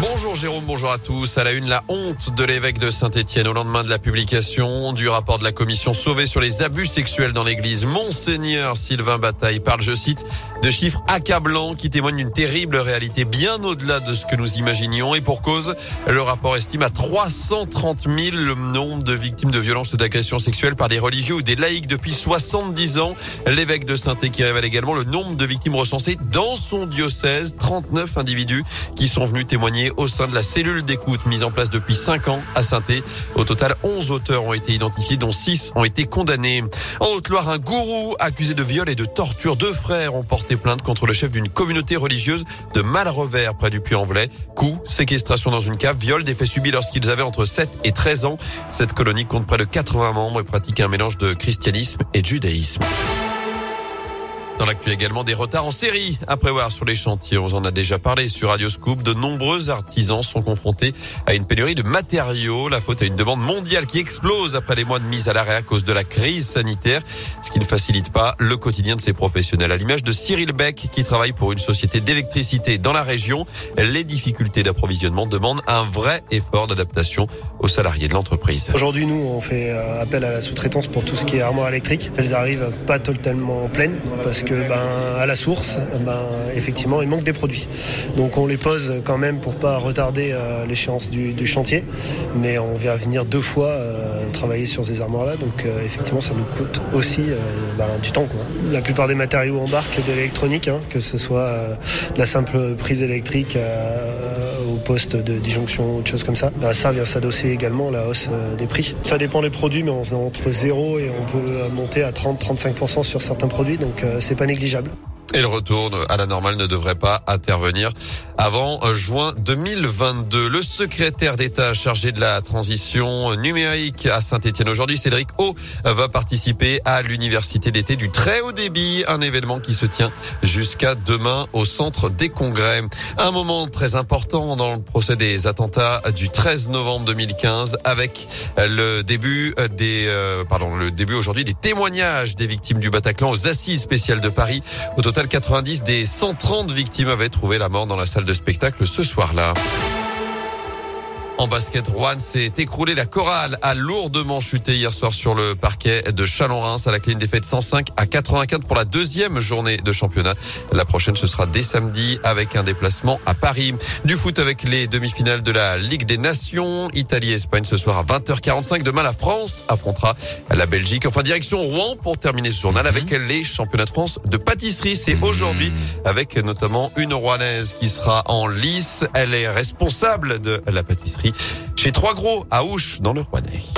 Bonjour Jérôme, bonjour à tous. À la une, la honte de l'évêque de Saint-Étienne au lendemain de la publication du rapport de la commission sauvée sur les abus sexuels dans l'église. Monseigneur Sylvain Bataille parle, je cite, de chiffres accablants qui témoignent d'une terrible réalité bien au-delà de ce que nous imaginions. Et pour cause, le rapport estime à 330 000 le nombre de victimes de violences ou d'agressions sexuelles par des religieux ou des laïcs depuis 70 ans. L'évêque de Saint-Étienne révèle également le nombre de victimes recensées dans son diocèse. 39 individus qui sont venus témoigner au sein de la cellule d'écoute mise en place depuis 5 ans à saint Au total, 11 auteurs ont été identifiés, dont 6 ont été condamnés. En Haute-Loire, un gourou accusé de viol et de torture. Deux frères ont porté plainte contre le chef d'une communauté religieuse de Malrevers près du Puy-en-Velay. Coup, séquestration dans une cave, viol, des faits subis lorsqu'ils avaient entre 7 et 13 ans. Cette colonie compte près de 80 membres et pratique un mélange de christianisme et de judaïsme. Dans l'actu également, des retards en série à prévoir sur les chantiers. On en a déjà parlé sur Radio Scoop. De nombreux artisans sont confrontés à une pénurie de matériaux. La faute à une demande mondiale qui explose après les mois de mise à l'arrêt à cause de la crise sanitaire, ce qui ne facilite pas le quotidien de ces professionnels. À l'image de Cyril Beck, qui travaille pour une société d'électricité dans la région, les difficultés d'approvisionnement demandent un vrai effort d'adaptation aux salariés de l'entreprise. Aujourd'hui, nous, on fait euh, appel à la sous-traitance pour tout ce qui est armoire électrique. Elles arrivent pas totalement pleines parce que ben, à la source, ben, effectivement, il manque des produits. Donc on les pose quand même pour pas retarder euh, l'échéance du, chantier, mais on vient venir deux fois euh, travailler sur ces armoires-là, donc euh, effectivement ça nous coûte aussi ben, du temps. La plupart des matériaux embarquent de l'électronique, hein, que ce soit la simple prise électrique poste de disjonction ou de choses comme ça. Ben, ça vient s'adosser également la hausse des prix. Ça dépend des produits, mais on est entre 0 et on peut monter à 30-35% sur certains produits, donc c'est pas négligeable. Et le retour à la normale ne devrait pas intervenir avant juin 2022. Le secrétaire d'État chargé de la transition numérique à Saint-Etienne aujourd'hui, Cédric O, va participer à l'université d'été du très haut débit, un événement qui se tient jusqu'à demain au centre des congrès. Un moment très important dans le procès des attentats du 13 novembre 2015 avec le début des, euh, pardon, le début aujourd'hui des témoignages des victimes du Bataclan aux assises spéciales de Paris. Au total, 90 des 130 victimes avaient trouvé la mort dans la salle de spectacle ce soir-là. En basket, Rouen s'est écroulé. La chorale a lourdement chuté hier soir sur le parquet de Chalon-Reims à la clé défaite 105 à 84 pour la deuxième journée de championnat. La prochaine, ce sera dès samedi avec un déplacement à Paris. Du foot avec les demi-finales de la Ligue des Nations. Italie-Espagne ce soir à 20h45. Demain, la France affrontera la Belgique. Enfin, direction Rouen pour terminer ce journal avec mhm. les championnats de France de pâtisserie. C'est mhm. aujourd'hui avec notamment une Rouennaise qui sera en lice. Elle est responsable de la pâtisserie chez Trois Gros à Ouche dans le Rouennais.